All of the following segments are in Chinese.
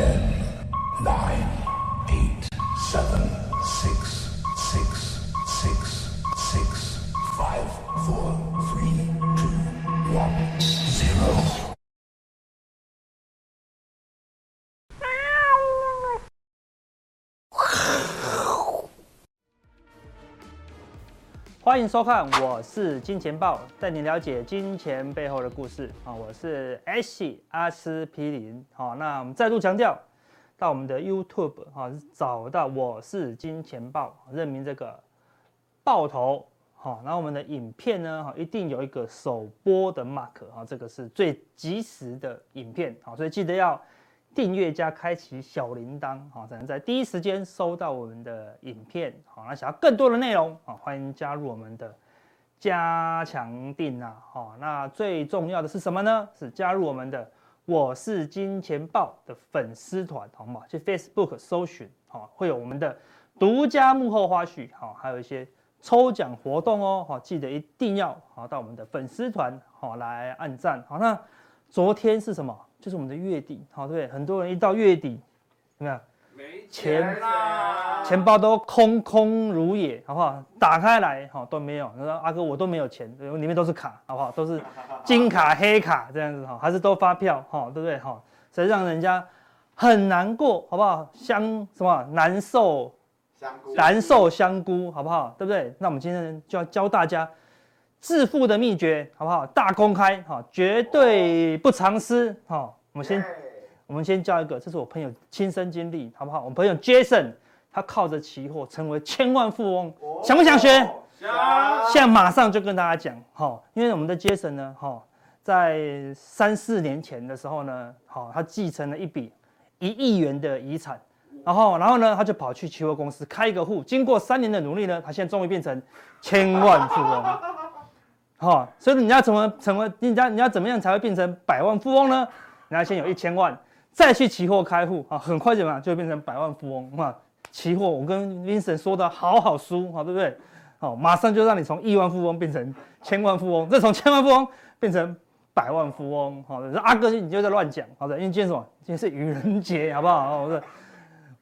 Ten, nine, 欢迎收看，我是金钱豹，带你了解金钱背后的故事啊！我是 S 阿司匹林。好，那我们再度强调，到我们的 YouTube 啊，找到我是金钱豹，认明这个豹头。好，然后我们的影片呢，哈，一定有一个首播的 mark 哈，这个是最及时的影片。好，所以记得要。订阅加开启小铃铛，好，才能在第一时间收到我们的影片。好，那想要更多的内容，好，欢迎加入我们的加强錠啊。好，那最重要的是什么呢？是加入我们的我是金钱豹的粉丝团，好吗？去 Facebook 搜寻，好，会有我们的独家幕后花絮，好，还有一些抽奖活动哦。好，记得一定要好到我们的粉丝团，好来按赞。好，那昨天是什么？就是我们的月底，好，对不对？很多人一到月底，怎么样？没钱啦，钱包都空空如也，好不好？打开来，好都没有。他说：“阿哥，我都没有钱，里面都是卡，好不好？都是金卡、黑卡这样子，哈，还是都发票，哈，对不对？哈，所以让人家很难过，好不好？香什么难受？香菇，难受香菇，好不好？对不对？那我们今天就要教大家。致富的秘诀，好不好？大公开，哈，绝对不藏私，哈。我们先，我们先教一个，这是我朋友亲身经历，好不好？我们朋友 Jason，他靠着期货成为千万富翁，想不想学？想。现在马上就跟大家讲，哈，因为我们的 Jason 呢，哈，在三四年前的时候呢，好，他继承了一笔一亿元的遗产，然后，然后呢，他就跑去期货公司开一个户，经过三年的努力呢，他现在终于变成千万富翁。好，所以你要怎么成为？你要你要怎么样才会变成百万富翁呢？你要先有一千万，再去期货开户啊，很快怎么样就变成百万富翁嘛？期货我跟 Vincent 说的好好书，好对不对？好，马上就让你从亿万富翁变成千万富翁，再从千万富翁变成百万富翁。好的，阿哥你就在乱讲，好的，因为今天什么？今天是愚人节，好不好？好的。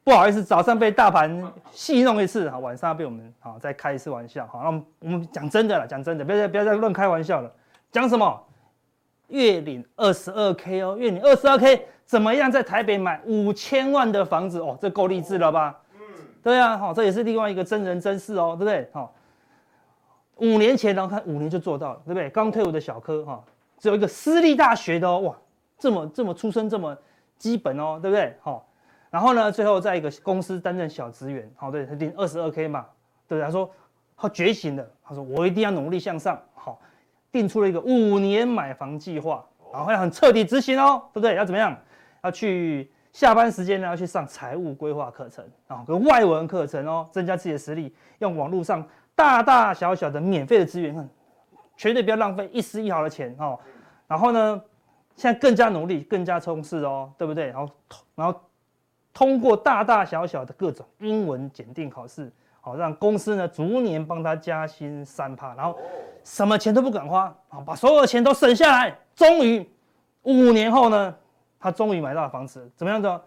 不好意思，早上被大盘戏弄一次，好，晚上被我们好再开一次玩笑，好，那我们我们讲真的了，讲真的，不要再不要再乱开玩笑了。讲什么？月领二十二 K 哦，月领二十二 K，怎么样在台北买五千万的房子哦？这够励志了吧？嗯，对啊，好，这也是另外一个真人真事哦，对不对？好，五年前然后看五年就做到了，对不对？刚退伍的小科哈，只有一个私立大学的哦，哇，这么这么出身这么基本哦，对不对？好。然后呢，最后在一个公司担任小职员，好，对，他领二十二 K 嘛，对不对？他说他觉醒了，他说我一定要努力向上，好，定出了一个五年买房计划，然后要很彻底执行哦，对不对？要怎么样？要去下班时间呢，要去上财务规划课程，啊，跟外文课程哦，增加自己的实力，用网络上大大小小的免费的资源，绝对不要浪费一丝一毫的钱哦。然后呢，现在更加努力，更加充实哦，对不对？然后，然后。通过大大小小的各种英文检定考试，好让公司呢逐年帮他加薪三趴，然后什么钱都不敢花，啊，把所有的钱都省下来，终于五年后呢，他终于买到了房子，怎么样子？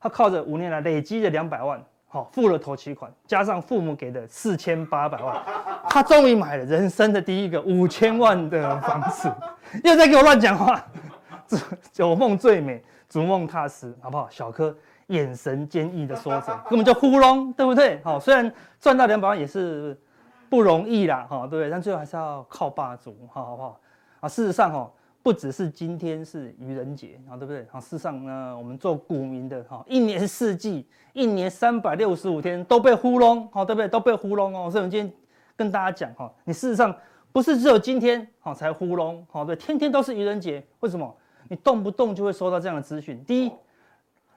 他靠着五年来累积的两百万，好付了头期款，加上父母给的四千八百万，他终于买了人生的第一个五千万的房子。又在给我乱讲话，有梦最美，逐梦踏实，好不好？小柯。眼神坚毅的说着，根本就糊弄，对不对？好，虽然赚到两百万也是不容易啦，哈，对不对？但最后还是要靠霸主，好好不好？啊，事实上，哈，不只是今天是愚人节，啊，对不对？啊，事实上呢，我们做股民的，哈，一年四季，一年三百六十五天都被糊弄，好，对不对？都被糊弄哦。所以，我们今天跟大家讲，哈，你事实上不是只有今天，好才糊弄，好，对，天天都是愚人节，为什么？你动不动就会收到这样的资讯。第一。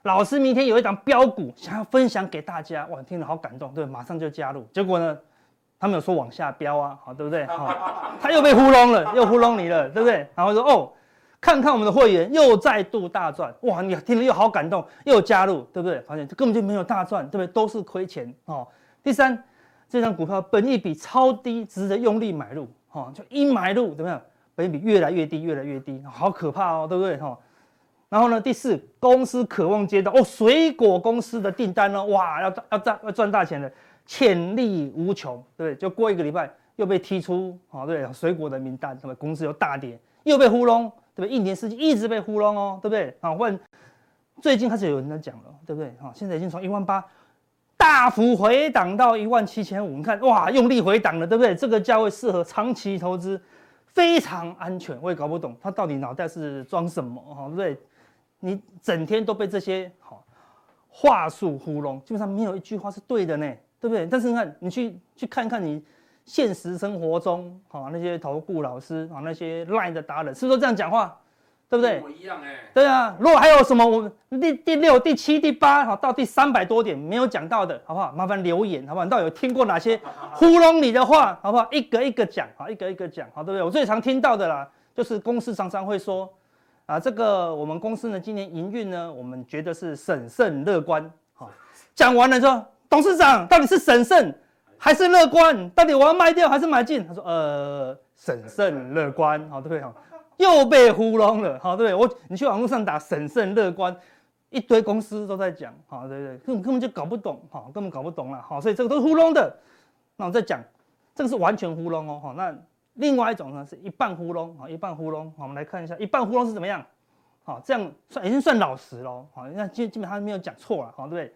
老师明天有一档标股想要分享给大家，哇，听了好感动，对，马上就加入。结果呢，他们有说往下标啊，好，对不对？好，他又被糊弄了，又糊弄你了，对不对？然后说哦，看看我们的会员又再度大赚，哇，你听了又好感动，又加入，对不对？发现根本就没有大赚，对不对？都是亏钱哦。第三，这张股票本益比超低，值得用力买入，哈，就一买入怎么样？本益比越来越低，越来越低，好可怕哦，对不对？哈。然后呢，第四，公司渴望接到哦，水果公司的订单呢，哇，要要赚要赚大钱的，潜力无穷，对不对？就过一个礼拜又被踢出，啊，对，水果的名单，什么公司又大跌，又被糊弄，对不对？一年四季一直被糊弄哦，对不对？啊，问最近开始有人在讲了，对不对？啊，现在已经从一万八大幅回档到一万七千五，你看哇，用力回档了，对不对？这个价位适合长期投资，非常安全。我也搞不懂他到底脑袋是装什么，哈，对不对？你整天都被这些好话术糊弄，基本上没有一句话是对的呢，对不对？但是你看，你去去看看你现实生活中，好那些投顾老师啊，那些 Line 的达人，是不是都这样讲话？对不对？我一样哎。对啊，如果还有什么我第第六、第七、第八，好到第三百多点没有讲到的，好不好？麻烦留言，好不好？你到底有听过哪些糊弄你的话，好不好？一个一个讲，好，一个一个讲，好，对不对？我最常听到的啦，就是公司常常会说。啊，这个我们公司呢，今年营运呢，我们觉得是审慎乐观。好，讲完了说，董事长到底是审慎还是乐观？到底我要卖掉还是买进？他说，呃，审慎乐观，好，对不对？好，又被糊弄了，好，对不对？我你去网络上打审慎乐观，一堆公司都在讲，好，对不对？根本根本就搞不懂，好，根本搞不懂了，好，所以这个都是糊弄的。那我再讲，这个是完全糊弄哦，好，那。另外一种呢，是一半糊弄啊，一半糊弄。好，我们来看一下一半糊弄是怎么样。好，这样算已经算老实了。好，那基基本上没有讲错了，好，对不对？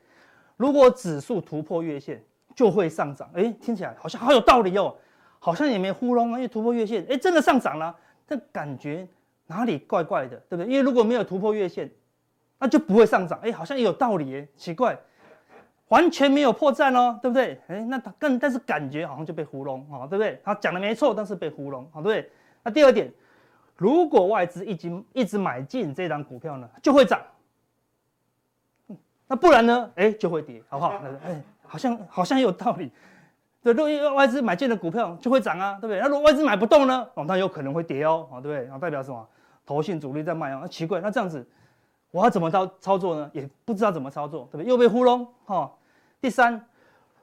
如果指数突破月线就会上涨，哎，听起来好像好有道理哦，好像也没糊弄啊，因为突破月线，哎，真的上涨了，但感觉哪里怪怪的，对不对？因为如果没有突破月线，那就不会上涨，哎，好像也有道理，哎，奇怪。完全没有破绽哦，对不对？哎，那他更但是感觉好像就被糊弄，啊，对不对？他讲的没错，但是被糊弄，啊，对不对？那第二点，如果外资一直一直买进这档股票呢，就会涨。那不然呢？哎，就会跌，好不好？哎，好像好像有道理。对，如果外资买进的股票就会涨啊，对不对？那如果外资买不动呢？哦，那有可能会跌哦，啊，对不对？然后代表什么？投信主力在卖哦。那奇怪，那这样子我要怎么操操作呢？也不知道怎么操作，对不对？又被糊弄，哈。第三，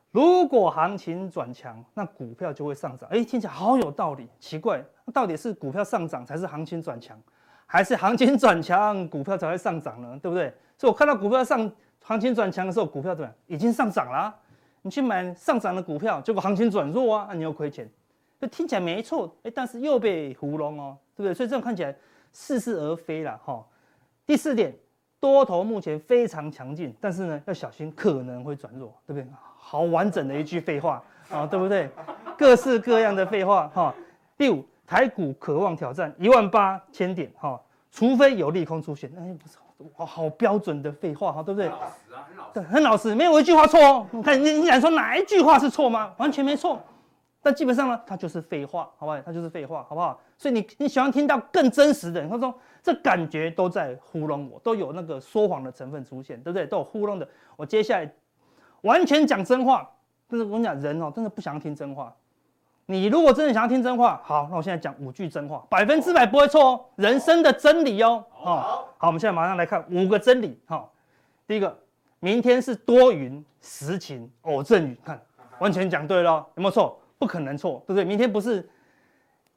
如果行情转强，那股票就会上涨。哎，听起来好有道理。奇怪，到底是股票上涨才是行情转强，还是行情转强股票才会上涨呢？对不对？所以我看到股票上行情转强的时候，股票怎么样？已经上涨了。你去买上涨的股票，结果行情转弱啊，那你又亏钱。这听起来没错，哎，但是又被糊弄哦，对不对？所以这样看起来似是而非了哈。第四点。多头目前非常强劲，但是呢，要小心可能会转弱，对不对？好完整的一句废话啊，对不对？各式各样的废话哈。第五，台股渴望挑战一万八千点哈，除非有利空出现。哎，不是，好好标准的废话哈，对不对？很老实啊，很老实。对，很老实，没有一句话错哦。你看，你你敢说哪一句话是错吗？完全没错。但基本上呢，它就是废话，好不好？它就是废话，好不好？所以你你喜欢听到更真实的，他说。这感觉都在糊弄我，都有那个说谎的成分出现，对不对？都有糊弄的。我接下来完全讲真话，但是我跟你讲，人哦，真的不想听真话。你如果真的想要听真话，好，那我现在讲五句真话，百分之百不会错哦，人生的真理哦。好，好，我们现在马上来看五个真理。哈，第一个，明天是多云时晴偶阵雨，看，完全讲对了，有没有错？不可能错，对不对？明天不是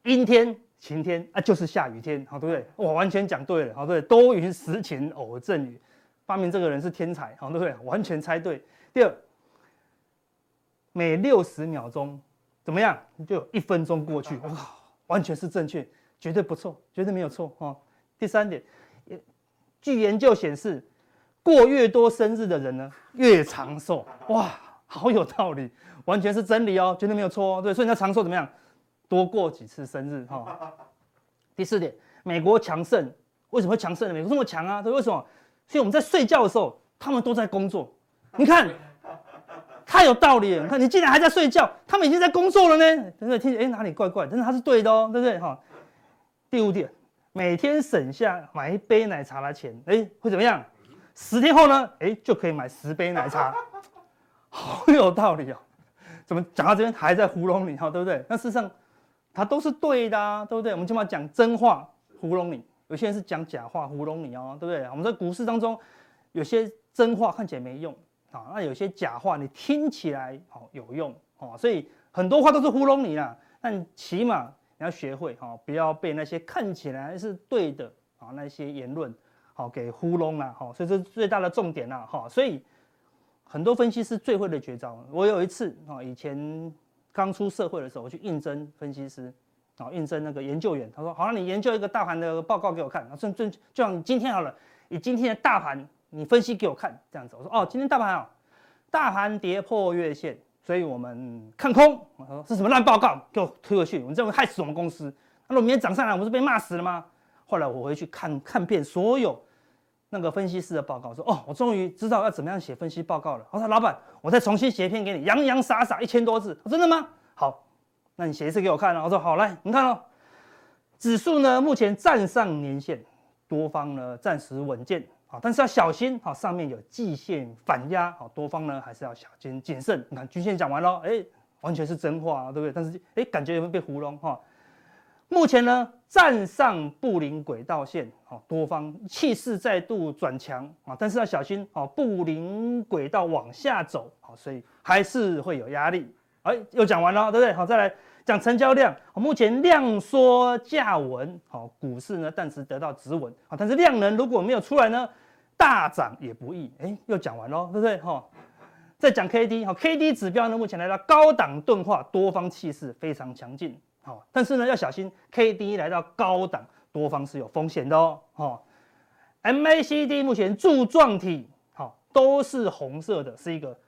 阴天。晴天啊，就是下雨天，好，对不对？我完全讲对了，好，对？多云时晴偶阵雨，发明这个人是天才，好，对不对？完全猜对。第二，每六十秒钟怎么样？就有一分钟过去，哇，完全是正确，绝对不错，绝对没有错，哈。第三点，据研究显示，过越多生日的人呢，越长寿，哇，好有道理，完全是真理哦，绝对没有错哦，对，所以你要长寿怎么样？多过几次生日哈。第四点，美国强盛，为什么会强盛？美国这么强啊？对，为什么？所以我们在睡觉的时候，他们都在工作。你看，太有道理了。你看，你竟然还在睡觉，他们已经在工作了呢。对不对？听，哎，哪里怪怪？但是他是对的哦，对不对？哈。第五点，每天省下买一杯奶茶的钱，哎，会怎么样？十天后呢？哎，就可以买十杯奶茶，好有道理哦。怎么讲到这边还在糊弄你？哈，对不对？那事实上。它都是对的啊，对不对？我们起码讲真话糊弄你，有些人是讲假话糊弄你哦，对不对？我们在股市当中，有些真话看起来没用啊，那有些假话你听起来好有用哦，所以很多话都是糊弄你啦。但起码你要学会哈，不要被那些看起来是对的啊那些言论好给糊弄了，好，所以这是最大的重点了，哈，所以很多分析师最会的绝招。我有一次啊，以前刚出社会的时候，我去应征分析师，啊，应征那个研究员，他说好，那你研究一个大盘的报告给我看，啊，就就就像你今天好了，你今天的大盘你分析给我看，这样子，我说哦，今天大盘啊，大盘跌破月线，所以我们看空。我说是什么烂报告，给我推回去，我认为害死我们公司。那我明天涨上来，我们是被骂死了吗？后来我回去看看遍所有。那个分析师的报告说：“哦，我终于知道要怎么样写分析报告了。”我说：“老板，我再重新写一篇给你，洋洋洒洒一千多字。”真的吗？好，那你写一次给我看了。我说：“好，来，你看哦，指数呢目前站上年线，多方呢暂时稳健，啊，但是要小心，好，上面有季线反压，好，多方呢还是要小心谨慎。你看均线讲完了，哎，完全是真话，对不对？但是哎，感觉有没有被糊弄哈？目前呢，站上布林轨道线，好，多方气势再度转强啊，但是要小心哦，布林轨道往下走，好，所以还是会有压力。哎，又讲完了，对不对？好，再来讲成交量，目前量缩价稳，好，股市呢暂时得到止稳，好，但是量能如果没有出来呢，大涨也不易。哎，又讲完了，对不对？哈，再讲 K D，好，K D 指标呢目前来到高档钝化，多方气势非常强劲。好，但是呢，要小心，K D 来到高档，多方是有风险的哦。好，M A C D 目前柱状体好都是红色的，是一个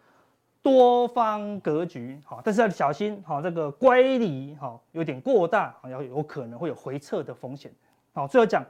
多方格局。好，但是要小心，好这个乖离好有点过大，好要有可能会有回撤的风险。好，最后讲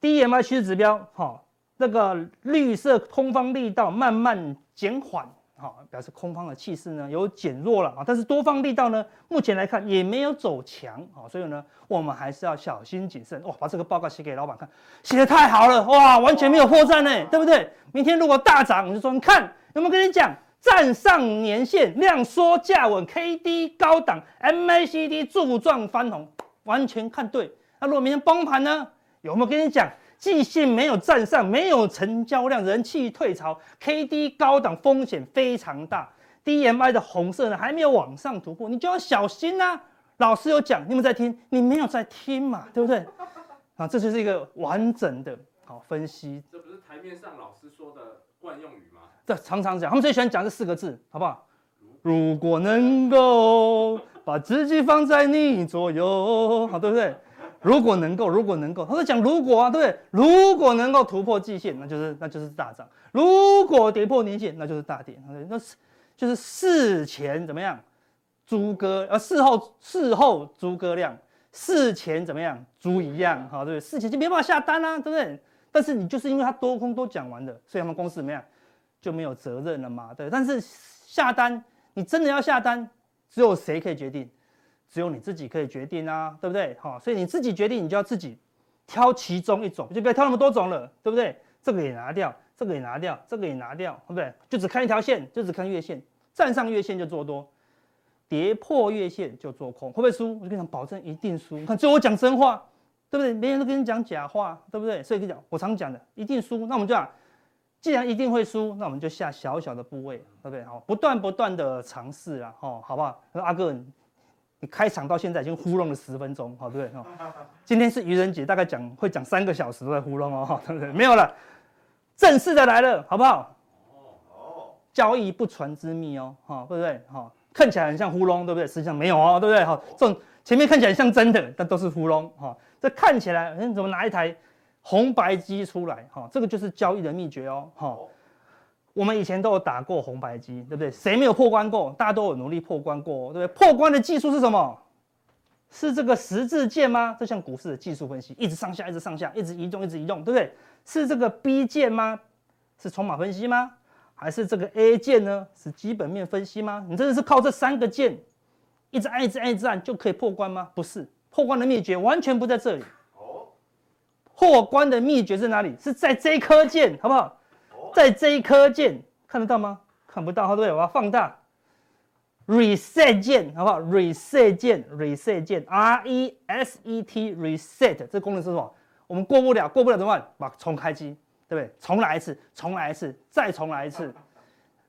D M I 趋势指标，好那个绿色空方力道慢慢减缓。好，表示空方的气势呢有减弱了啊，但是多方力道呢，目前来看也没有走强啊，所以呢，我们还是要小心谨慎。哇，把这个报告写给老板看，写的太好了，哇，完全没有破绽呢，对不对？明天如果大涨，我就说你看有没有跟你讲，站上年线，量缩价稳，K D 高档，M A C D 柱状翻红，完全看对。那如果明天崩盘呢，有没有跟你讲？季线没有站上，没有成交量，人气退潮，K D 高档风险非常大，D M I 的红色呢还没有往上突破，你就要小心呐、老师有讲，你们在听，你没有在听嘛，对不对？啊，这就是一个完整的好分析。这不是台面上老师说的惯用语吗？对，常常讲，他们最喜欢讲这四个字，好不好？如果能够把自己放在你左右，好，对不对？如果能够，如果能够，他在讲如果啊，对不对？如果能够突破季线，那就是那就是大涨；如果跌破年线，那就是大跌。那是就是事前怎么样，猪哥呃，事后事后猪哥亮，事前怎么样，猪一样，好，对不对？事前就没办法下单啊，对不对？但是你就是因为他多空都讲完了，所以他们公司怎么样就没有责任了嘛，对。但是下单，你真的要下单，只有谁可以决定？只有你自己可以决定啊，对不对？好，所以你自己决定，你就要自己挑其中一种，就不要挑那么多种了，对不对？这个也拿掉，这个也拿掉，这个也拿掉，对不对？就只看一条线，就只看月线，站上月线就做多，跌破月线就做空，会不会输？我就跟你讲，保证一定输。看，最后我讲真话，对不对？没人都跟你讲假话，对不对？所以跟你讲，我常讲的，一定输。那我们就讲，既然一定会输，那我们就下小小的部位，对不对？好，不断不断的尝试啊，哦，好不好？阿哥。你开场到现在已经糊弄了十分钟，好对不对？今天是愚人节，大概讲会讲三个小时都在糊弄哦，对不对？没有了，正式的来了，好不好？哦，交易不传之秘哦，哈，对不对？哈，看起来很像糊弄，对不对？实际上没有哦，对不对？哈，这种前面看起来像真的，但都是糊弄，哈。这看起来，嗯，怎么拿一台红白机出来？哈，这个就是交易的秘诀哦，哈。我们以前都有打过红白机，对不对？谁没有破关过？大家都有努力破关过，对不对？破关的技术是什么？是这个十字键吗？这像股市的技术分析，一直上下，一直上下，一直移动，一直移动，对不对？是这个 B 键吗？是筹码分析吗？还是这个 A 键呢？是基本面分析吗？你真的是靠这三个键，一直按，一直按，一直按就可以破关吗？不是，破关的秘诀完全不在这里。哦，破关的秘诀在哪里？是在这一颗键，好不好？在这一颗键看得到吗？看不到，对不对？我要放大，reset 键，好不好？reset 键，reset 键，R E S E T reset，这功能是什么？我们过不了，过不了怎么办？把重开机，对不对？重来一次，重来一次，再重来一次。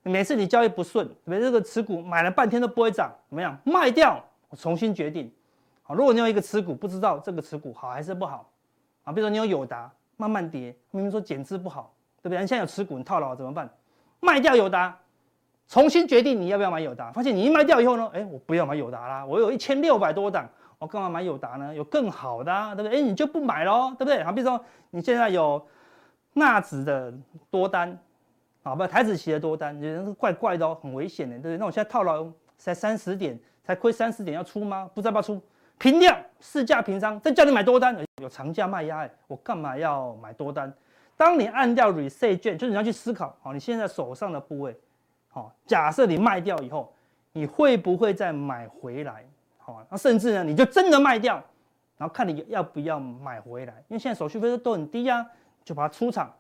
每次你交易不顺，对不对？这个持股买了半天都不会涨，怎么样？卖掉，我重新决定。好，如果你有一个持股，不知道这个持股好还是不好，啊，比如说你有友达。慢慢跌，明明说减资不好，对不对？你现在有持股，你套牢怎么办？卖掉友达，重新决定你要不要买友达。发现你一卖掉以后呢，哎，我不要买友达啦，我有一千六百多档，我干嘛买友达呢？有更好的、啊，对不对？哎，你就不买喽，对不对？好，比如说你现在有纳指的多单，啊，不，台指期的多单，觉得是怪怪的哦，很危险的，对不对？那我现在套牢才三十点，才亏三十点，要出吗？不知道要出？平掉，市价平仓，再叫你买多单，有长价卖压，我干嘛要买多单？当你按掉 reset 键，就是你要去思考，好，你现在手上的部位，好，假设你卖掉以后，你会不会再买回来？好，那甚至呢，你就真的卖掉，然后看你要不要买回来，因为现在手续费都很低啊，就把它出场，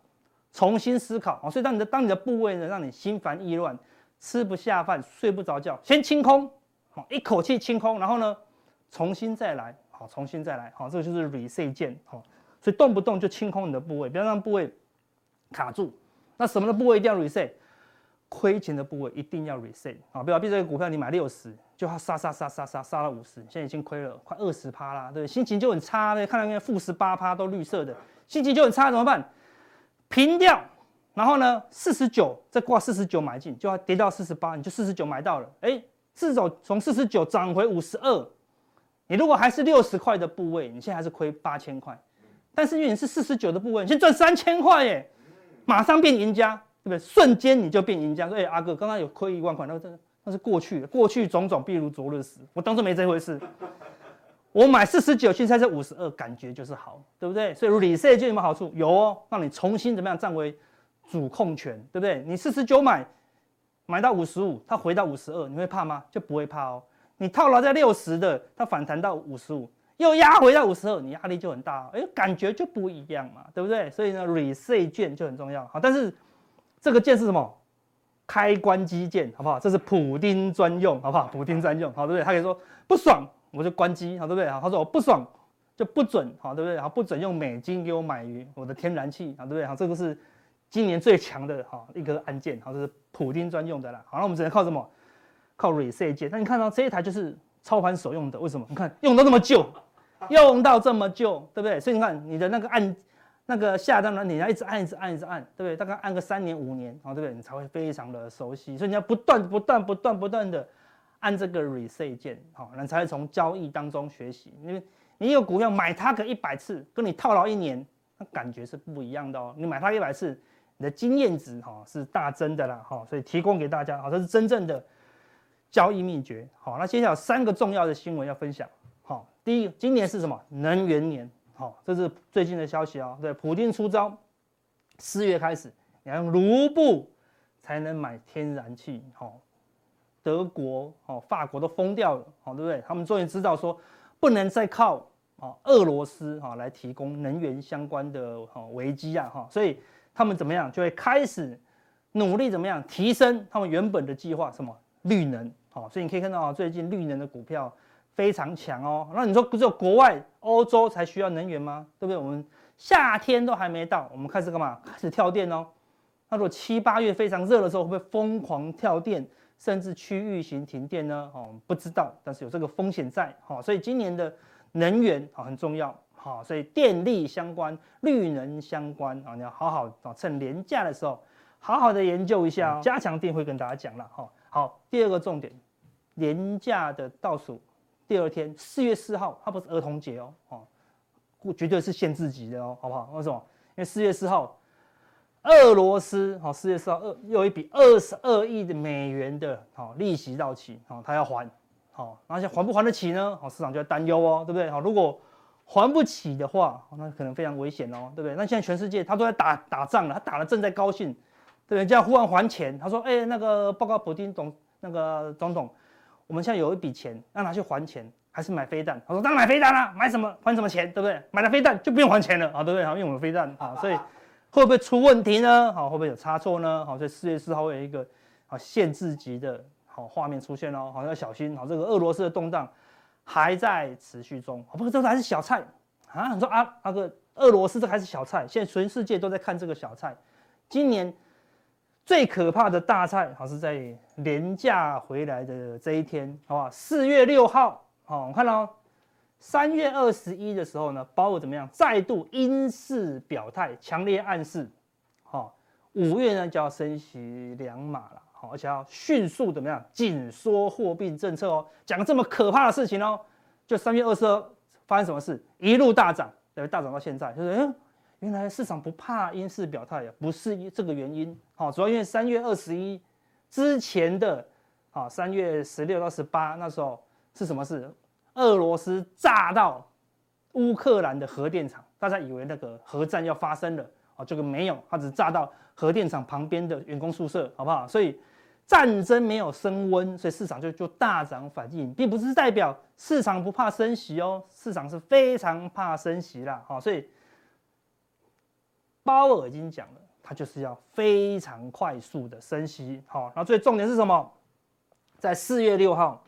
重新思考好。所以当你的当你的部位呢，让你心烦意乱，吃不下饭，睡不着觉，先清空，好，一口气清空，然后呢？重新再来，好，重新再来，好，这个就是 reset 键，好，所以动不动就清空你的部位，不要让部位卡住。那什么的部位一定要 reset？亏钱的部位一定要 reset，好，比如比如这个股票你买六十，就要杀杀杀杀杀杀了五十，现在已经亏了快二十趴啦，对，心情就很差，的，看到那个负十八趴都绿色的，心情就很差，怎么办？平掉，然后呢，四十九再挂四十九买进，就要跌到四十八，你就四十九买到了，哎，至少从四十九涨回五十二。你如果还是六十块的部位，你现在还是亏八千块，但是因为你是四十九的部位，你先赚三千块耶，马上变赢家，对不对？瞬间你就变赢家。说，哎，阿哥，刚刚有亏一万块，那真的那是过去的，过去种种譬如昨日死，我当作没这回事。我买四十九，现在是五十二，感觉就是好，对不对？所以 reset 就有什么好处？有哦，让你重新怎么样占为主控权，对不对？你四十九买，买到五十五，它回到五十二，你会怕吗？就不会怕哦。你套牢在六十的，它反弹到五十五，又压回到五十二，你压力就很大，哎，感觉就不一样嘛，对不对？所以呢，reset 键就很重要。好，但是这个键是什么？开关机键，好不好？这是普丁专用，好不好？普丁专用，好，对不对？他可以说不爽我就关机，好，对不对？好，他说我不爽就不准，好，对不对？好，不准用美金给我买鱼我的天然气，好，对不对？好，这个是今年最强的哈一个按键，好，这是普丁专用的啦。好，那我们只能靠什么？靠 reset 键，那你看到这一台就是操盘手用的，为什么？你看用到这么旧，用到这么旧，对不对？所以你看你的那个按那个下单呢，你要一直按，一直按，一直按，对不对？大概按个三年五年，对不对？你才会非常的熟悉。所以你要不断不断不断不断的按这个 reset 键，好，你才会从交易当中学习。因为你有股票买它个一百次，跟你套牢一年，那感觉是不一样的哦。你买它一百次，你的经验值哈是大增的啦，哈，所以提供给大家，好，这是真正的。交易秘诀，好，那接下来有三个重要的新闻要分享，好，第一，今年是什么？能源年，好，这是最近的消息啊，对，普丁出招，四月开始，你要用卢布才能买天然气，好，德国、好，法国都疯掉了，好，对不对？他们终于知道说，不能再靠啊俄罗斯哈来提供能源相关的哈危机啊，哈，所以他们怎么样就会开始努力怎么样提升他们原本的计划，什么绿能。好，所以你可以看到啊，最近绿能的股票非常强哦。那你说不是有国外欧洲才需要能源吗？对不对？我们夏天都还没到，我们开始干嘛？开始跳电哦。那如果七八月非常热的时候，会不会疯狂跳电，甚至区域型停电呢？哦，不知道，但是有这个风险在。好，所以今年的能源啊很重要。好，所以电力相关、绿能相关啊，你要好好啊，趁连假的时候好好的研究一下。加强电会跟大家讲了哈。好，第二个重点，廉价的倒数第二天，四月四号，它不是儿童节哦，哦，绝对是限制级的哦，好不好？为什么？因为四月四号，俄罗斯，好，四月四号二又有一笔二十二亿的美元的，好，利息到期，好，他要还，好，而且还不还得起呢？好，市场就要担忧哦，对不对？好，如果还不起的话，那可能非常危险哦，对不对？那现在全世界他都在打打仗了，他打的正在高兴。对，人家忽然还钱，他说：“哎、那个报告普丁总那个总统，我们现在有一笔钱，让他去还钱，还是买飞弹？”他说：“当然买飞弹啦，买什么还什么钱，对不对？买了飞弹就不用还钱了啊，对不对？好，因为我们飞弹啊，所以会不会出问题呢？好，会不会有差错呢？好，所以四月四号会有一个好限制级的好画面出现哦，好要小心。好，这个俄罗斯的动荡还在持续中。不过这个还是小菜啊，你说啊，那个俄罗斯这还是小菜，现在全世界都在看这个小菜，今年。最可怕的大菜，好是在连假回来的这一天，好不好？四月六号，好，我看到三月二十一的时候呢，鲍尔怎么样？再度鹰式表态，强烈暗示，好，五月呢就要升息两码了，好，而且要迅速怎么样？紧缩货币政策哦，讲这么可怕的事情哦，就三月二十二发生什么事？一路大涨，对，大涨到现在，就是嗯，原来市场不怕鹰式表态啊，不是这个原因，好，主要因为三月二十一之前的，啊，三月十六到十八那时候是什么事？俄罗斯炸到乌克兰的核电厂，大家以为那个核战要发生了啊，这个没有，它只炸到核电厂旁边的员工宿舍，好不好？所以战争没有升温，所以市场就就大涨反应，并不是代表市场不怕升息哦，市场是非常怕升息啦，好，所以鲍尔已经讲了，他就是要非常快速的升息，好，然后最重点是什么？在四月六号，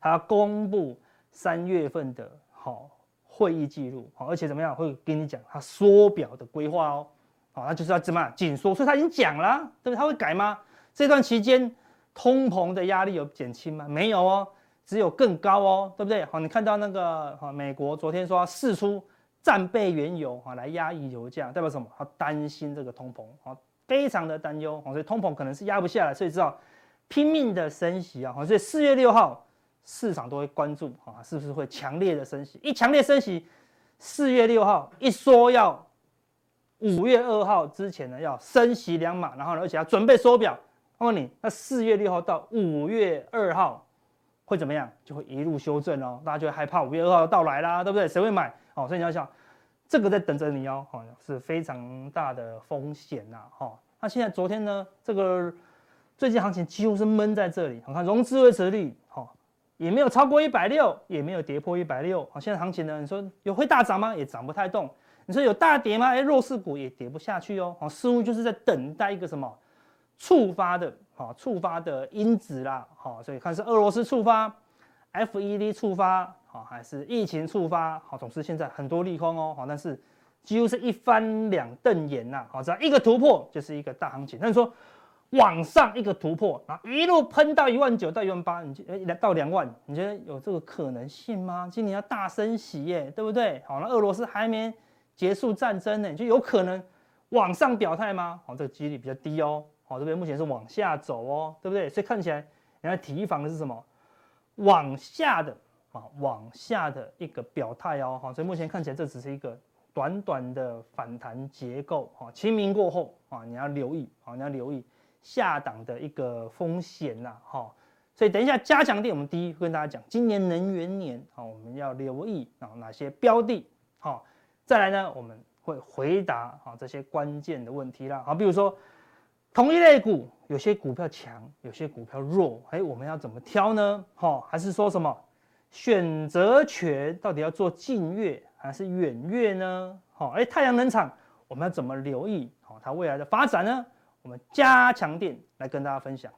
他要公布。三月份的好会议记录，好，而且怎么样会跟你讲他缩表的规划哦，好，那就是要怎么样紧缩，所以他已经讲了，对不对？他会改吗？这段期间通膨的压力有减轻吗？没有哦，只有更高哦，对不对？好，你看到那个好，美国昨天说要试出战备原油啊来压抑油价，代表什么？他担心这个通膨，啊，非常的担忧，所以通膨可能是压不下来，所以知道拼命的升息啊，所以四月六号。市场都会关注啊，是不是会强烈的升息？一强烈升息，四月六号一说要五月二号之前呢要升息两码，然后呢而且要准备缩表。我问你，那四月六号到五月二号会怎么样？就会一路修正哦，大家就会害怕五月二号到来啦，对不对？谁会买？哦，所以你要想，这个在等着你哦，好，是非常大的风险呐，哈。那现在昨天呢，这个最近行情几乎是闷在这里，我看融资维持率，好。也没有超过一百六，也没有跌破一百六。好，现在行情呢？你说有会大涨吗？也涨不太动。你说有大跌吗？哎，弱势股也跌不下去哦。好，似乎就是在等待一个什么触发的，好，触发的因子啦。好，所以看是俄罗斯触发，FED 触发，好，还是疫情触发？好，总之现在很多利空哦。好，但是几乎是一翻两瞪眼呐。好，这样一个突破就是一个大行情。但是说？往上一个突破啊，一路喷到一万九到一万八，你觉得到两万，你觉得有这个可能性吗？今年要大升息耶，对不对？好，那俄罗斯还没结束战争呢，就有可能往上表态吗？好，这个几率比较低哦。好，这边目前是往下走哦，对不对？所以看起来，人家提防的是什么？往下的啊，往下的一个表态哦。好，所以目前看起来这只是一个短短的反弹结构。好，清明过后啊，你要留意，啊，你要留意。下档的一个风险呐，哈，所以等一下加强点，我们第一跟大家讲，今年能源年，好，我们要留意啊哪些标的，好，再来呢，我们会回答啊这些关键的问题啦，好，比如说同一类股，有些股票强，有些股票弱，哎，我们要怎么挑呢？好，还是说什么选择权到底要做近月还是远月呢？好，哎，太阳能厂我们要怎么留意？好，它未来的发展呢？我们加强店来跟大家分享。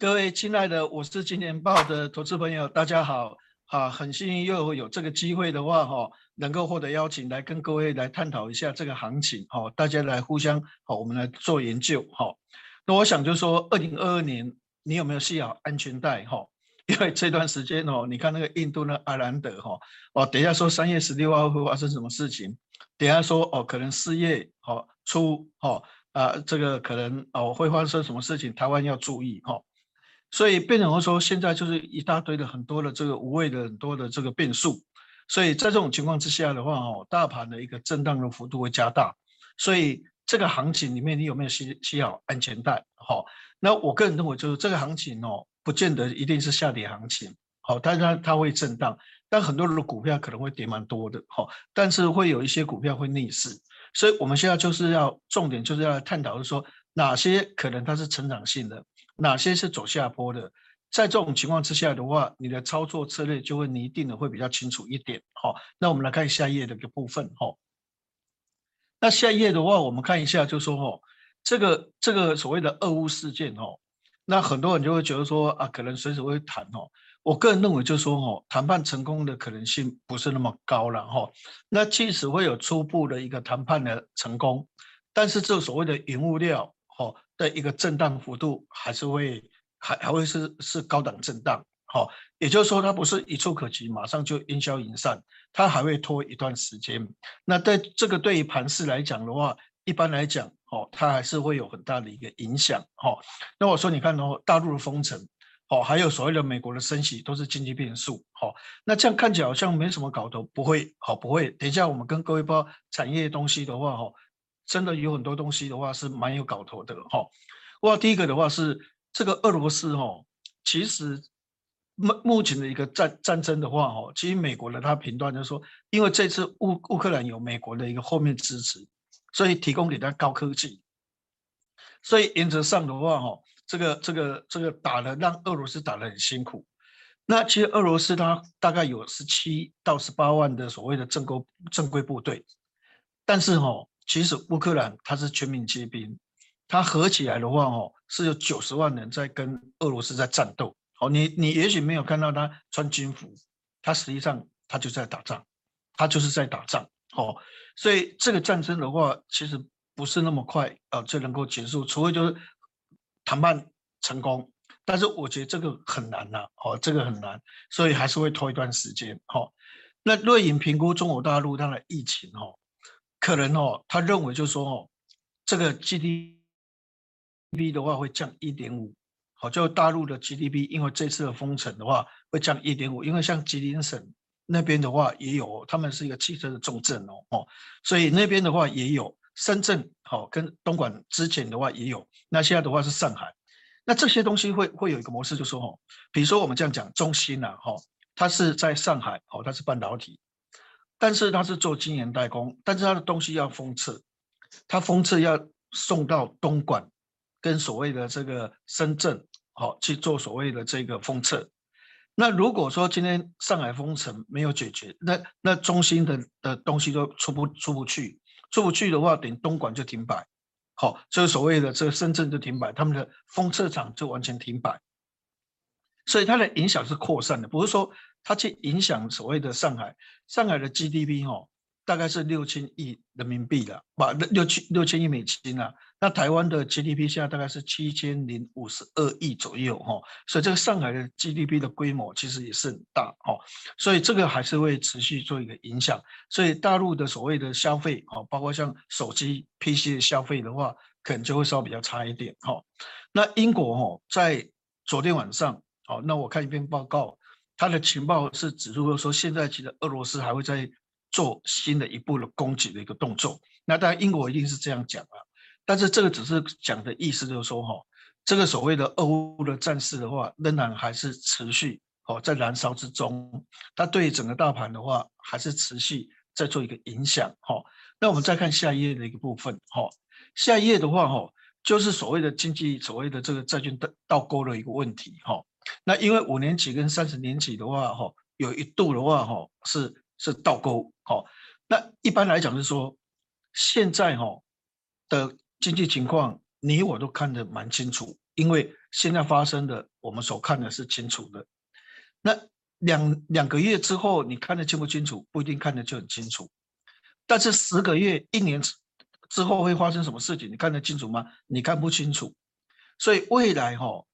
各位亲爱的，我是金钱豹的投资朋友，大家好。啊，很幸运又有这个机会的话，哈，能够获得邀请来跟各位来探讨一下这个行情，哈，大家来互相，好，我们来做研究，哈。那我想就是说，二零二二年你有没有系好安全带，哈？因为这段时间哦，你看那个印度那阿兰德，哈，哦，等一下说三月十六号会发生什么事情？等一下说哦，可能四月好初，哈。啊，这个可能哦会发生什么事情，台湾要注意哈、所以变成说，现在就是一大堆的很多的这个无谓的很多的这个变数。所以在这种情况之下的话哦，大盘的一个震荡的幅度会加大。所以这个行情里面，你有没有系系好安全带？好、那我个人认为就是这个行情哦，不见得一定是下跌行情。好、但是它它会震荡，但很多的股票可能会跌蛮多的。好、但是会有一些股票会逆势。所以我们现在就是要重点，就是要探讨，是说哪些可能它是成长性的，哪些是走下坡的。在这种情况之下的话，你的操作策略就会拟定的会比较清楚一点。好，那我们来看下一页的一个部分。哈，那下一页的话，我们看一下，就说哦，这个这个所谓的俄乌事件哦，那很多人就会觉得说啊，可能随时会谈哦。我个人认为，就说哦，谈判成功的可能性不是那么高了哈。那即使会有初步的一个谈判的成功，但是这所谓的原物料哦的一个震荡幅度，还是会还还会是是高档震荡。好，也就是说，它不是一触可及，马上就烟消云散，它还会拖一段时间。那在这个对于盘市来讲的话，一般来讲，哦，它还是会有很大的一个影响。哦，那我说，你看哦，大陆的封城，哦，还有所谓的美国的升息，都是经济变数。好，那这样看起来好像没什么搞头，不会，好，不会。等一下我们跟各位报产业东西的话，哈，真的有很多东西的话是蛮有搞头的。哈，哇，第一个的话是这个俄罗斯，哈，其实。目目前的一个战战争的话，哦，其实美国的他评断就是说，因为这次乌乌克兰有美国的一个后面支持，所以提供给他高科技，所以原则上的话，哦，这个这个这个打的让俄罗斯打得很辛苦。那其实俄罗斯它大概有十七到十八万的所谓的正规正规部队，但是哦，其实乌克兰它是全民皆兵，它合起来的话，哦，是有九十万人在跟俄罗斯在战斗。哦，你你也许没有看到他穿军服，他实际上他就在打仗，他就是在打仗。哦，所以这个战争的话，其实不是那么快啊就能够结束，除非就是谈判成功。但是我觉得这个很难呐，哦，这个很难，所以还是会拖一段时间。哦，那瑞银评估中国大陆它的疫情，哦，可能哦，他认为就是说哦，这个 GDP 的话会降一点五。好，就大陆的 GDP，因为这次的封城的话，会降一点五。因为像吉林省那边的话，也有，他们是一个汽车的重镇哦，哦，所以那边的话也有。深圳，好，跟东莞之前的话也有。那现在的话是上海。那这些东西会会有一个模式，就是说，哦，比如说我们这样讲，中心呐，哈，它是在上海，哦，它是半导体，但是他是做晶圆代工，但是他的东西要封测，他封测要送到东莞，跟所谓的这个深圳。好去做所谓的这个封测，那如果说今天上海封城没有解决，那那中心的的东西都出不出不去，出不去的话，等于东莞就停摆，好，就是所谓的这个深圳就停摆，他们的封测厂就完全停摆，所以它的影响是扩散的，不是说它去影响所谓的上海，上海的 GDP 哦。大概是六千亿人民币了，把六千六千亿美金啊。那台湾的 GDP 现在大概是七千零五十二亿左右哈，所以这个上海的 GDP 的规模其实也是很大哈，所以这个还是会持续做一个影响。所以大陆的所谓的消费哦，包括像手机、PC 的消费的话，可能就会稍微比较差一点哈。那英国哈，在昨天晚上，好，那我看一篇报告，它的情报是指出说，现在其实俄罗斯还会在。做新的一步的攻击的一个动作，那当然英国一定是这样讲啊，但是这个只是讲的意思，就是说哈，这个所谓的俄乌的战事的话，仍然还是持续哦在燃烧之中，它对整个大盘的话，还是持续在做一个影响哈。那我们再看下一页的一个部分哈，下一页的话哈，就是所谓的经济所谓的这个债券倒倒钩的一个问题哈。那因为五年期跟三十年期的话哈，有一度的话哈是。是倒钩，好，那一般来讲是说，现在哈的经济情况，你我都看得蛮清楚，因为现在发生的，我们所看的是清楚的。那两两个月之后，你看得清不清楚？不一定看得就很清楚。但是十个月、一年之后会发生什么事情？你看得清楚吗？你看不清楚。所以未来哈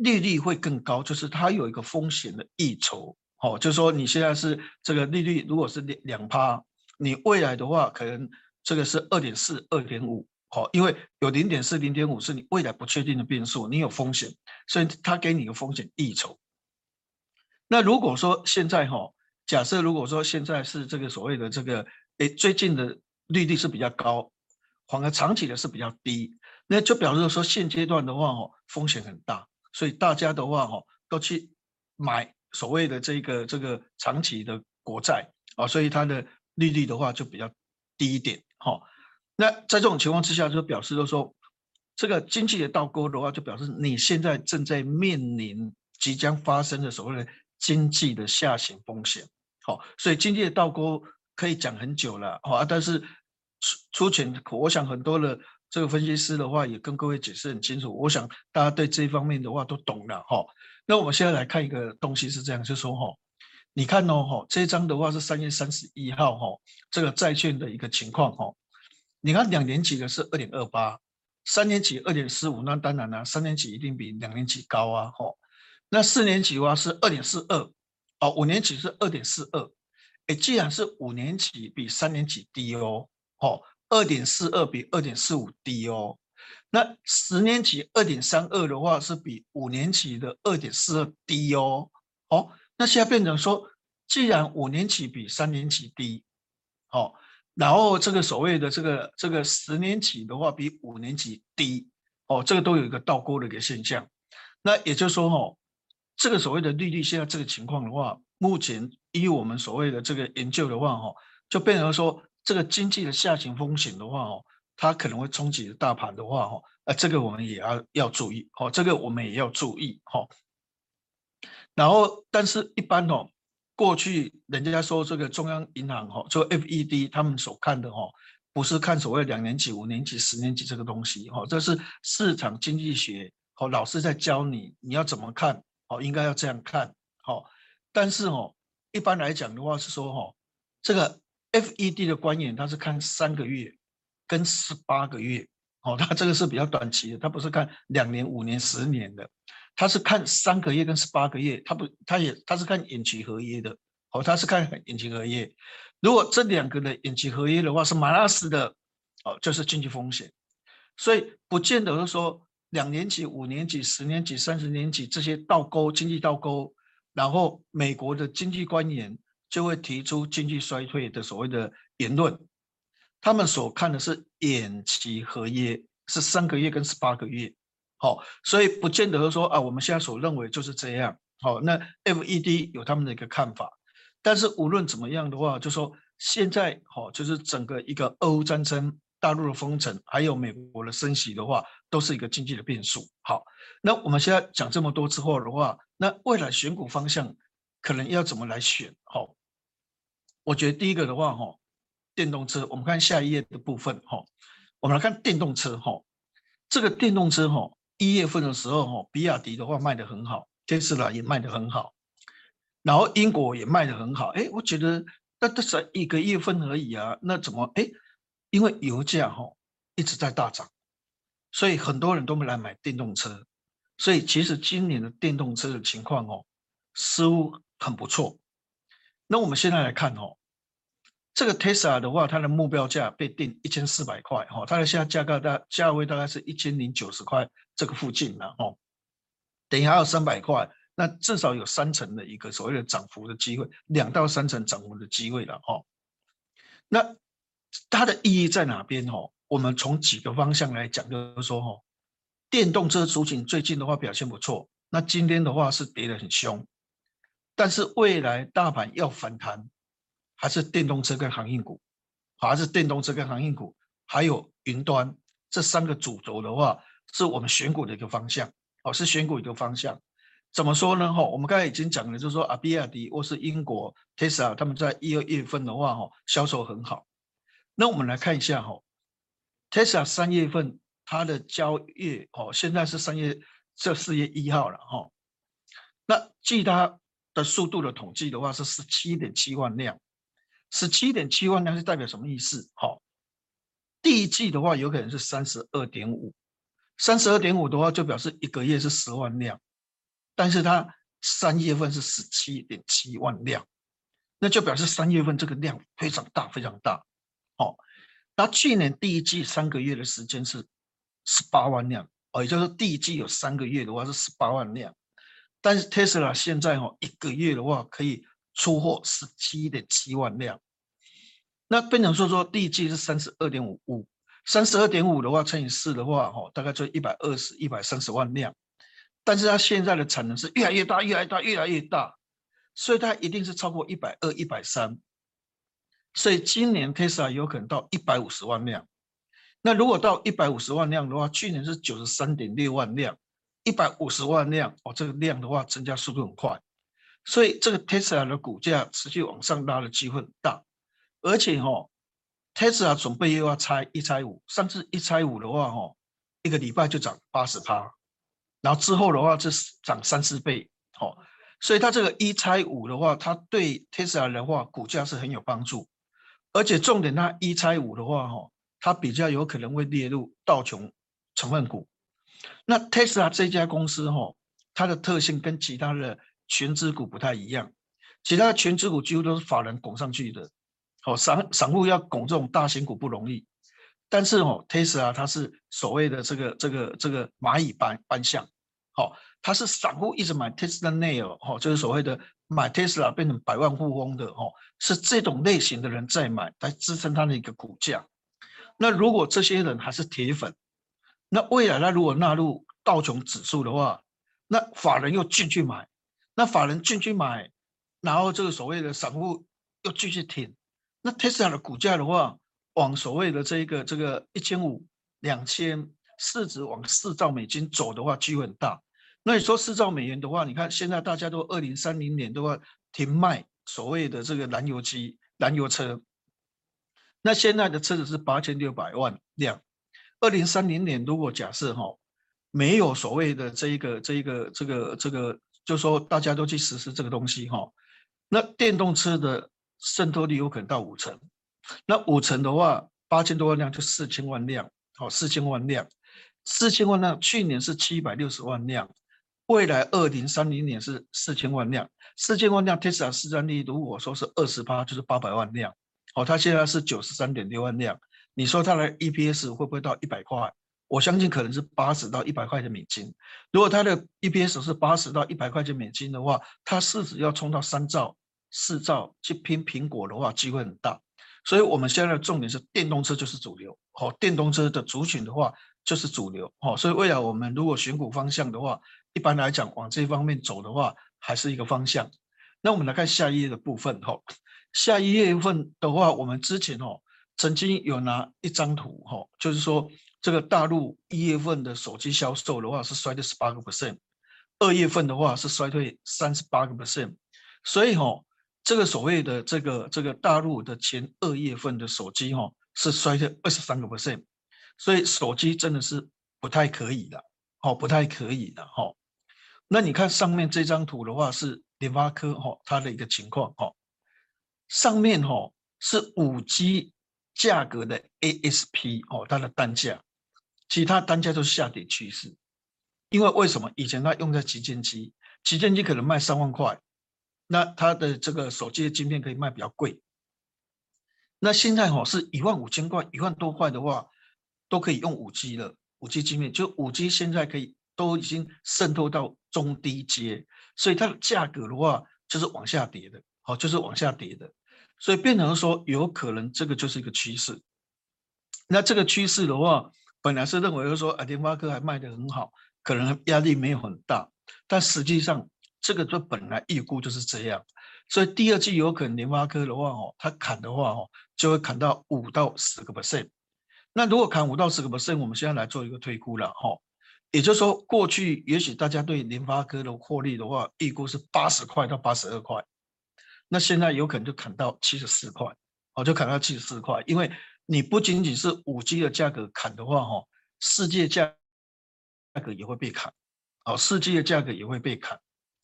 利率会更高，就是它有一个风险的溢酬。好，就是说你现在是这个利率，如果是两两趴，你未来的话可能这个是二点四、二点五，好，因为有零点四、零点五是你未来不确定的变数，你有风险，所以他给你一个风险溢酬。那如果说现在哈，假设如果说现在是这个所谓的这个，哎，最近的利率是比较高，反而长期的是比较低，那就表示说现阶段的话哈，风险很大，所以大家的话哈都去买。所谓的这个这个长期的国债啊，所以它的利率的话就比较低一点哈。那在这种情况之下，就表示就说，这个经济的倒钩的话，就表示你现在正在面临即将发生的所谓的经济的下行风险。好，所以经济的倒钩可以讲很久了啊，但是出出钱，我想很多的这个分析师的话也跟各位解释很清楚。我想大家对这一方面的话都懂了哈。那我们现在来看一个东西是这样，就是说哈，你看哦哈，这张的话是三月三十一号哈，这个债券的一个情况哈。你看两年期的是二点二八，三年期二点四五，那当然了，三年期一定比两年期高啊哈。那四年期的话是二点四二，哦，五年期是二点四二。诶，既然是五年期比三年期低哦，哦，二点四二比二点四五低哦，那十年期二点三二的话是比五年期的二点四二低哦，哦，那现在变成说，既然五年期比三年期低，哦，然后这个所谓的这个这个十年期的话比五年期低，哦，这个都有一个倒钩的一个现象，那也就是说，哦，这个所谓的利率现在这个情况的话，目前。依我们所谓的这个研究的话，哈，就变成说这个经济的下行风险的话，哦，它可能会冲击大盘的话，哈，呃，这个我们也要要注意，哦，这个我们也要注意，哈。然后，但是一般哦，过去人家说这个中央银行，哈，就 FED 他们所看的，哈，不是看所谓两年级、五年级、十年级这个东西，哈，这是市场经济学，哦，老师在教你你要怎么看，哦，应该要这样看，好，但是哦。一般来讲的话是说，哈，这个 FED 的官员他是看三个月跟十八个月，哦，他这个是比较短期的，他不是看两年、五年、十年的，他是看三个月跟十八个月，他不，他也他是看远期合约的，哦，他是看远期合约。如果这两个的远期合约的话是马拉斯的，哦，就是经济风险，所以不见得是说两年期、五年期、十年期、三十年期这些倒钩经济倒钩。然后美国的经济官员就会提出经济衰退的所谓的言论，他们所看的是远期合约，是三个月跟十八个月，好，所以不见得说啊，我们现在所认为就是这样，好，那 FED 有他们的一个看法，但是无论怎么样的话，就说现在好，就是整个一个俄乌战争。大陆的封城，还有美国的升息的话，都是一个经济的变数。好，那我们现在讲这么多之后的话，那未来选股方向可能要怎么来选？好，我觉得第一个的话，哈，电动车，我们看下一页的部分，哈，我们来看电动车，哈，这个电动车，哈，一月份的时候，哈，比亚迪的话卖得很好，特斯拉也卖得很好，然后英国也卖得很好，哎，我觉得那这才一个月份而已啊，那怎么，哎？因为油价哈一直在大涨，所以很多人都没来买电动车，所以其实今年的电动车的情况哦似乎很不错。那我们现在来看哦，这个 Tesla 的话，它的目标价被定一千四百块哈，它的现在价格大价位大概是一千零九十块这个附近了哦。等于还有三百块，那至少有三成的一个所谓的涨幅的机会，两到三成涨幅的机会了哦。那它的意义在哪边？哦，我们从几个方向来讲，就是说，哦，电动车族群最近的话表现不错，那今天的话是跌得很凶，但是未来大盘要反弹，还是电动车跟航运股，还是电动车跟航运股，还有云端这三个主轴的话，是我们选股的一个方向，哦，是选股一个方向。怎么说呢？哈，我们刚才已经讲了，就是说，阿，比亚迪或是英国 Tesla，他们在一二月份的话，哈，销售很好。那我们来看一下哈，Tesla 三月份它的交易哦，现在是三月这四月一号了哈。那据它的速度的统计的话是十七点七万辆，十七点七万辆是代表什么意思？哈，第一季的话有可能是三十二点五，三十二点五的话就表示一个月是十万辆，但是它三月份是十七点七万辆，那就表示三月份这个量非常大，非常大。哦，那去年第一季三个月的时间是十八万辆，哦，也就是第一季有三个月的话是十八万辆，但是特斯拉现在哦一个月的话可以出货十七点七万辆，那变成说说第一季是三十二点五五，三十二点五的话乘以四的话，哦，大概就一百二十一百三十万辆，但是它现在的产能是越来越大，越来越大，越来越大，所以它一定是超过一百二、一百三。所以今年 Tesla 有可能到一百五十万辆。那如果到一百五十万辆的话，去年是九十三点六万辆，一百五十万辆哦，这个量的话增加速度很快。所以这个 Tesla 的股价持续往上拉的机会很大。而且哈、哦、Tesla 准备又要拆一拆五，上次一拆五的话，哈，一个礼拜就涨八十趴，然后之后的话就是涨三四倍，哦，所以它这个一拆五的话，它对 Tesla 的话股价是很有帮助，而且重点它一拆五的话，哈，它比较有可能会列入道琼成分股。那 Tesla 这家公司，哈，它的特性跟其他的权值股不太一样，其他权值股几乎都是法人拱上去的。好，散散户要拱这种大型股不容易，但是哦，Tesla 它是所谓的这个这个这个蚂蚁搬搬象，好，它是散户一直买 Tesla Nail，哈，就是所谓的买 Tesla 变成百万富翁的，哦，是这种类型的人在买来支撑它的一个股价。那如果这些人还是铁粉，那未来他如果纳入道琼指数的话，那法人又进去买，那法人进去买，然后这个所谓的散户又继续挺。那 Tesla 的股价的话，往所谓的这个这个一千五、两千市值往四兆美金走的话，机会很大。那你说四兆美元的话，你看现在大家都二零三零年都要停卖所谓的这个燃油机、燃油车。那现在的车子是八千六百万辆，二零三零年如果假设哈，没有所谓的这一个这一个这个这个，就说大家都去实施这个东西哈，那电动车的。渗透率有可能到五成，那五成的话，八千多万辆就四千万辆，好，四千万辆，四千万辆，去年是七百六十万辆，未来二零三零年是四千万辆，四千万辆，Tesla 市占率如果说是二十八，就是八百万辆，好，它现在是九十三点六万辆，你说它的 EPS 会不会到一百块？我相信可能是八十到一百块钱美金，如果它的 EPS 是八十到一百块钱美金的话，它市值要冲到三兆。四兆去拼苹果的话，机会很大，所以我们现在的重点是电动车就是主流，好，电动车的族群的话就是主流，好，所以未来我们如果选股方向的话，一般来讲往这方面走的话，还是一个方向。那我们来看下一页的部分，哈，下一页份的话，我们之前哦曾经有拿一张图，哈，就是说这个大陆一月份的手机销售的话是衰退十八个 percent，二月份的话是衰退三十八个 percent，所以哈。这个所谓的这个这个大陆的前二月份的手机哈是衰退二十三个 percent，所以手机真的是不太可以的，哦，不太可以的哈。那你看上面这张图的话是联发科哈它的一个情况哈，上面哈是五 G 价格的 ASP 哦它的单价，其他单价都是下跌趋势，因为为什么？以前它用在旗舰机，旗舰机可能卖三万块。那它的这个手机的晶片可以卖比较贵，那现在哈是一万五千块，一万多块的话，都可以用五 G 了。五 G 晶片就五 G 现在可以都已经渗透到中低阶，所以它的价格的话就是往下跌的，好，就是往下跌的，所以变成说有可能这个就是一个趋势。那这个趋势的话，本来是认为说啊联发科还卖得很好，可能压力没有很大，但实际上。这个就本来预估就是这样，所以第二季有可能联发科的话哦，它砍的话哦，就会砍到五到十个 percent。那如果砍五到十个 percent，我们现在来做一个推估了哈，也就是说过去也许大家对联发科的获利的话，预估是八十块到八十二块，那现在有可能就砍到七十四块，哦，就砍到七十四块，因为你不仅仅是五 G 的价格砍的话哈，世界价价格也会被砍，哦，四 G 的价格也会被砍。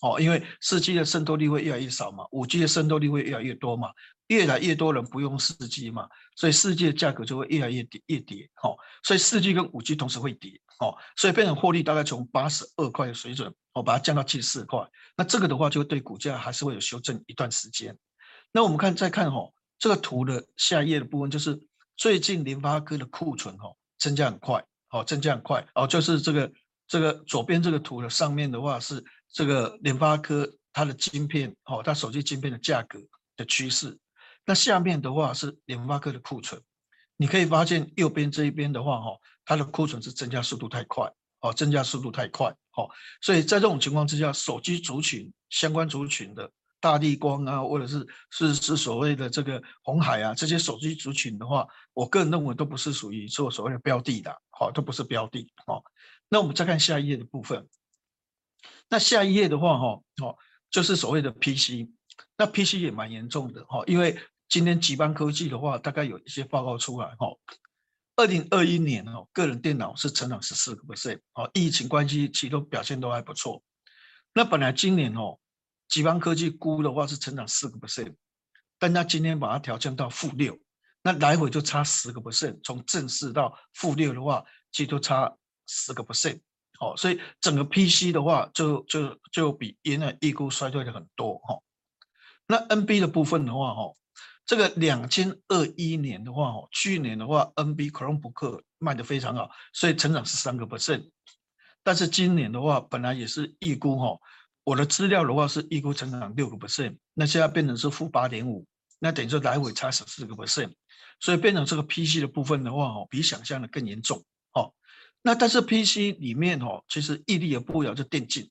哦，因为四 G 的渗透率会越来越少嘛，五 G 的渗透率会越来越多嘛，越来越多人不用四 G 嘛，所以四 G 的价格就会越来越跌，越跌。哦，所以四 G 跟五 G 同时会跌。哦，所以变成获利大概从八十二块的水准，哦，把它降到七十四块。那这个的话，就对股价还是会有修正一段时间。那我们看再看哦，这个图的下一页的部分，就是最近联发科的库存哦增加很快，哦增加很快，哦就是这个这个左边这个图的上面的话是。这个联发科它的晶片，哦，它手机晶片的价格的趋势。那下面的话是联发科的库存，你可以发现右边这一边的话，哈，它的库存是增加速度太快，哦，增加速度太快，哦，所以在这种情况之下，手机族群相关族群的大地光啊，或者是是是所谓的这个红海啊，这些手机族群的话，我个人认为都不是属于做所谓的标的的，好，都不是标的，哦。那我们再看下一页的部分。那下一页的话，哈，哦，就是所谓的 PC，那 PC 也蛮严重的，哈，因为今天集邦科技的话，大概有一些报告出来哈。二零二一年哦，个人电脑是成长十四个 percent，哦，疫情关系其实都表现都还不错。那本来今年哦，集邦科技估的话是成长四个 percent，但他今天把它调降到负六，那来回就差十个 percent，从正四到负六的话，其实都差十个 percent，哦，所以整个 PC 的话就就就比原来预估衰退的很多哈。那 NB 的部分的话哈。这个两千二一年的话，哦，去年的话，NB Chromebook 卖得非常好，所以成长是三个 percent。但是今年的话，本来也是预估哈，我的资料的话是预估成长六个 percent，那现在变成是负八点五，那等于说来回差十四个 percent，所以变成这个 PC 的部分的话，哦，比想象的更严重，哦。那但是 PC 里面哦，其实屹立也不了，就电竞，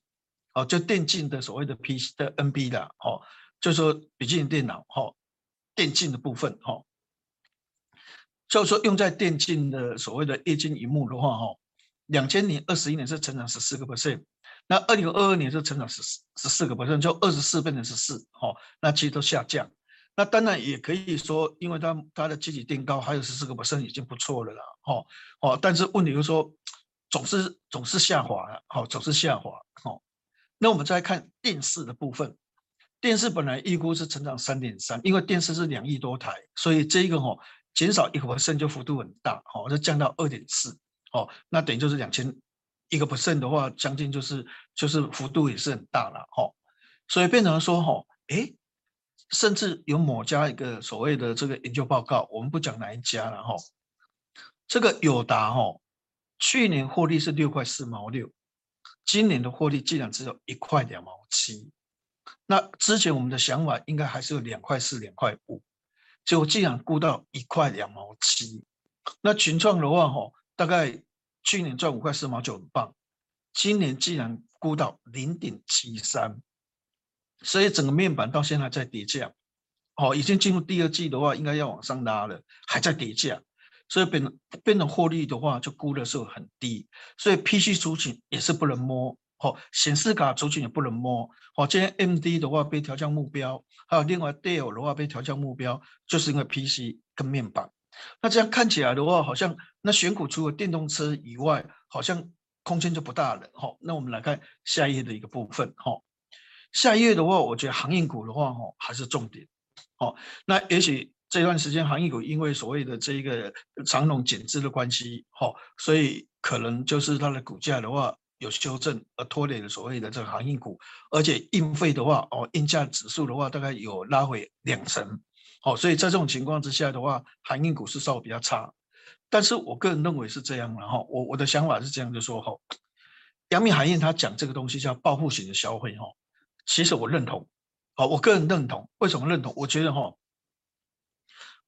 哦，就电竞的所谓的 PC 的 NB 的，哦，就是说笔记本电脑，哦。电竞的部分，哈，就是说用在电竞的所谓的液晶萤幕的话，哈，两千年二十一年是成长十四个 percent，那二零二二年是成长十四十四个百分就二十四变成十四，哦，那其实都下降。那当然也可以说，因为它它的基底垫高，还有十四个百分已经不错了啦，哦，哦，但是问题就是说，总是总是下滑了，好，总是下滑，好，那我们再看电视的部分。电视本来预估是成长三点三，因为电视是两亿多台，所以这一个哦减少一个 percent 就幅度很大，哦，就降到二点四，哦，那等于就是两千一个 percent 的话，将近就是就是幅度也是很大了，哈，所以变成说哈，诶，甚至有某家一个所谓的这个研究报告，我们不讲哪一家了，哈，这个友达哈，去年获利是六块四毛六，今年的获利竟然只有一块两毛七。那之前我们的想法应该还是有两块四、两块五，结果竟然估到一块两毛七。那群创的话，吼，大概去年赚五块四毛九很棒，今年竟然估到零点七三，所以整个面板到现在在跌价，哦，已经进入第二季的话，应该要往上拉了，还在跌价，所以变变成获利的话，就估的时候很低，所以 PC 族群也是不能摸。好，显示卡族群也不能摸。好，今天 MD 的话被调降目标，还有另外 Dell 的话被调降目标，就是因为 PC 跟面板。那这样看起来的话，好像那选股除了电动车以外，好像空间就不大了。好，那我们来看下一页的一个部分。好，下一页的话，我觉得航运股的话，哈还是重点。好，那也许这段时间航运股因为所谓的这一个长荣减资的关系，哈，所以可能就是它的股价的话。有修正而拖累了所谓的这个航运股，而且运费的话，哦，运价指数的话，大概有拉回两成，哦，所以在这种情况之下的话，航运股是稍微比较差。但是我个人认为是这样的哈，我我的想法是这样，就说哈，阳明海运他讲这个东西叫报复型的消费哈，其实我认同，好，我个人认同。为什么认同？我觉得哈，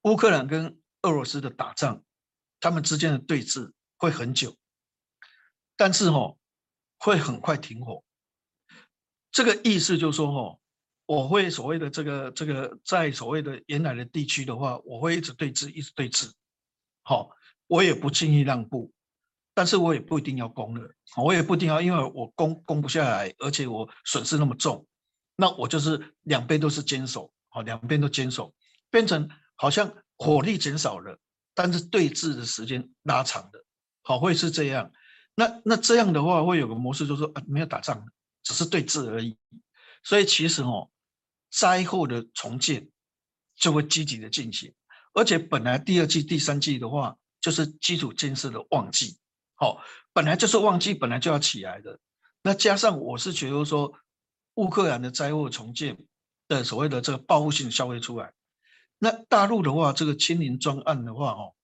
乌克兰跟俄罗斯的打仗，他们之间的对峙会很久，但是哈。会很快停火，这个意思就是说，哦，我会所谓的这个这个在所谓的沿海的地区的话，我会一直对峙，一直对峙，好，我也不轻易让步，但是我也不一定要攻了，我也不一定要，因为我攻攻不下来，而且我损失那么重，那我就是两边都是坚守，好，两边都坚守，变成好像火力减少了，但是对峙的时间拉长了，好，会是这样。那那这样的话，会有个模式，就是说啊，没有打仗，只是对峙而已。所以其实哦，灾后的重建就会积极的进行，而且本来第二季、第三季的话，就是基础建设的旺季，好，本来就是旺季，本来就要起来的。那加上我是觉得说，乌克兰的灾后重建的所谓的这个报复性消费出来，那大陆的话，这个清零专案的话，哦，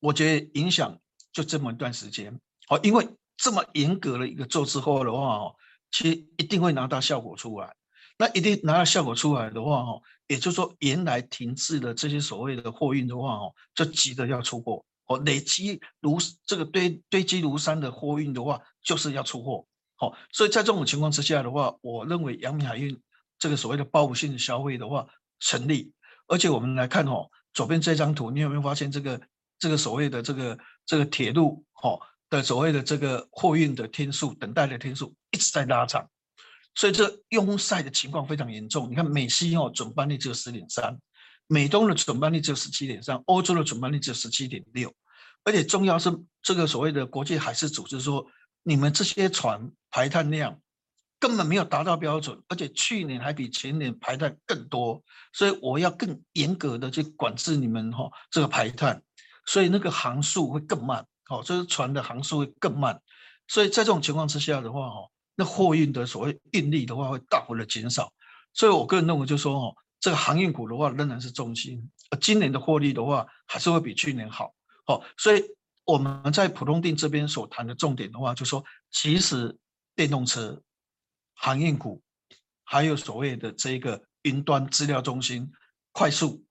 我觉得影响就这么一段时间。好，因为这么严格的一个做之后的话，哦，其实一定会拿到效果出来。那一定拿到效果出来的话，哦，也就是说，原来停滞的这些所谓的货运的话，哦，就急着要出货。哦，累积如这个堆堆积如山的货运的话，就是要出货。好，所以在这种情况之下的话，我认为阳明海运这个所谓的报复性的消费的话成立。而且我们来看哦，左边这张图，你有没有发现这个这个所谓的这个这个铁路，哦？的所谓的这个货运的天数，等待的天数一直在拉长，所以这拥塞的情况非常严重。你看美西哦，总班率只有十点三，美东的总班率只有十七点三，欧洲的总班率只有十七点六，而且重要是这个所谓的国际海事组织说，你们这些船排碳量根本没有达到标准，而且去年还比前年排碳更多，所以我要更严格的去管制你们哈这个排碳，所以那个航速会更慢，好，这个船的航速会更慢，所以在这种情况之下的话哈，那货运的所谓运力的话会大幅的减少，所以我个人认为就是说哦，这个航运股的话仍然是重心，今年的获利的话还是会比去年好，哦，所以我们在普通錠这边所谈的重点的话，就是说其实电动车。航运股，还有所谓的这个云端资料中心、快速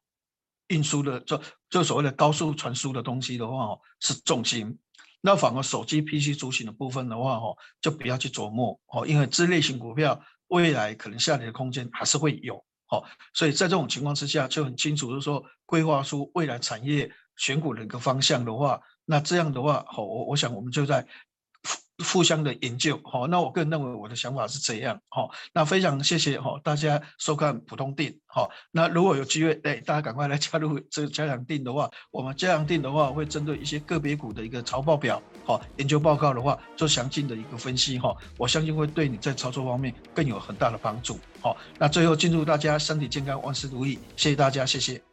运输的，就就所谓的高速传输的东西的话，哦，是重心。那反而手机、PC 主行的部分的话，哦，就不要去琢磨哦，因为这类型股票未来可能下跌的空间还是会有哦。所以在这种情况之下，就很清楚，就是说规划出未来产业选股的一个方向的话，那这样的话，哦，我我想我们就在。互相的研究，好，那我个人认为我的想法是这样，好，那非常谢谢哈大家收看普通錠，好，那如果有机会，哎，大家赶快来加入这个加强錠的话，我们加强錠的话会针对一些个别股的一个财报表，好，研究报告的话做详尽的一个分析，哈，我相信会对你在操作方面更有很大的帮助，好，那最后祝大家身体健康，万事如意，谢谢大家，谢谢。